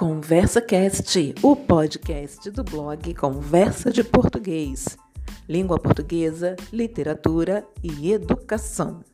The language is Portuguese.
ConversaCast, o podcast do blog Conversa de Português. Língua portuguesa, literatura e educação.